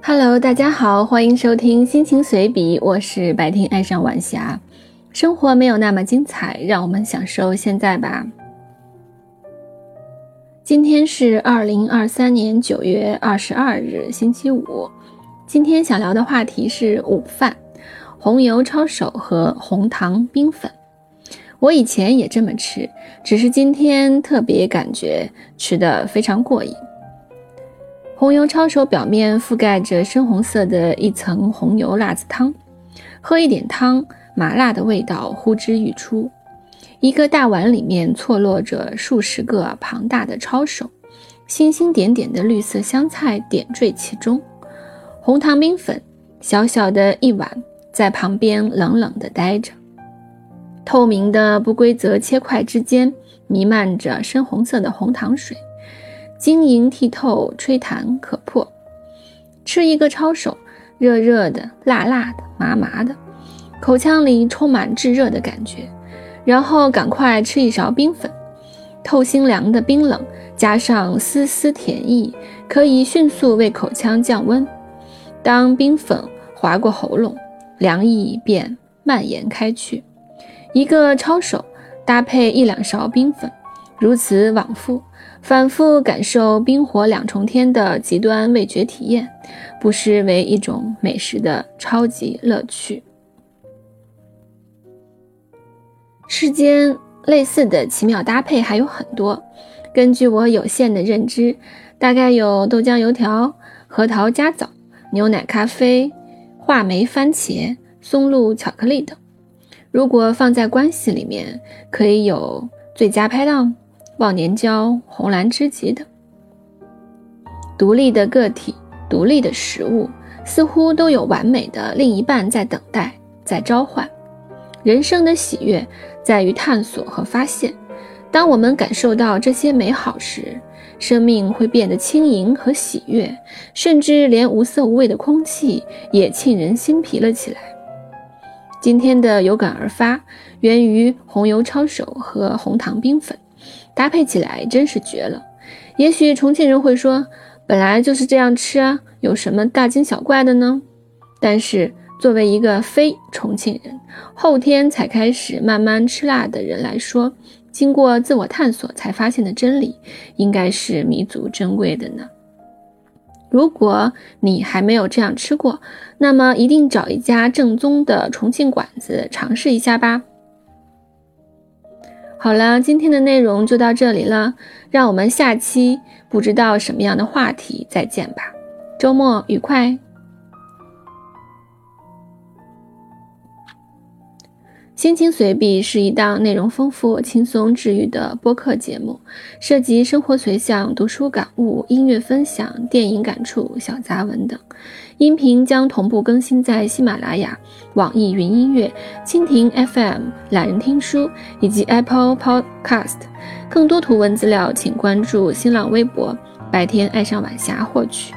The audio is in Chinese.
Hello，大家好，欢迎收听心情随笔，我是白天爱上晚霞。生活没有那么精彩，让我们享受现在吧。今天是二零二三年九月二十二日，星期五。今天想聊的话题是午饭，红油抄手和红糖冰粉。我以前也这么吃，只是今天特别感觉吃的非常过瘾。红油抄手表面覆盖着深红色的一层红油辣子汤，喝一点汤，麻辣的味道呼之欲出。一个大碗里面错落着数十个庞大的抄手，星星点点的绿色香菜点缀其中。红糖冰粉，小小的一碗，在旁边冷冷地待着。透明的不规则切块之间，弥漫着深红色的红糖水。晶莹剔透，吹弹可破。吃一个抄手，热热的、辣辣的、麻麻的，口腔里充满炙热的感觉。然后赶快吃一勺冰粉，透心凉的冰冷，加上丝丝甜意，可以迅速为口腔降温。当冰粉划过喉咙，凉意便蔓延开去。一个抄手搭配一两勺冰粉，如此往复。反复感受冰火两重天的极端味觉体验，不失为一种美食的超级乐趣。世间类似的奇妙搭配还有很多，根据我有限的认知，大概有豆浆油条、核桃加枣、牛奶咖啡、话梅番茄、松露巧克力等。如果放在关系里面，可以有最佳拍档。忘年交、红蓝知己等，独立的个体、独立的食物，似乎都有完美的另一半在等待、在召唤。人生的喜悦在于探索和发现。当我们感受到这些美好时，生命会变得轻盈和喜悦，甚至连无色无味的空气也沁人心脾了起来。今天的有感而发，源于红油抄手和红糖冰粉。搭配起来真是绝了。也许重庆人会说，本来就是这样吃啊，有什么大惊小怪的呢？但是作为一个非重庆人，后天才开始慢慢吃辣的人来说，经过自我探索才发现的真理，应该是弥足珍贵的呢。如果你还没有这样吃过，那么一定找一家正宗的重庆馆子尝试一下吧。好了，今天的内容就到这里了，让我们下期不知道什么样的话题再见吧，周末愉快。心情随笔是一档内容丰富、轻松治愈的播客节目，涉及生活随想、读书感悟、音乐分享、电影感触、小杂文等。音频将同步更新在喜马拉雅、网易云音乐、蜻蜓 FM、懒人听书以及 Apple Podcast。更多图文资料，请关注新浪微博“白天爱上晚霞”获取。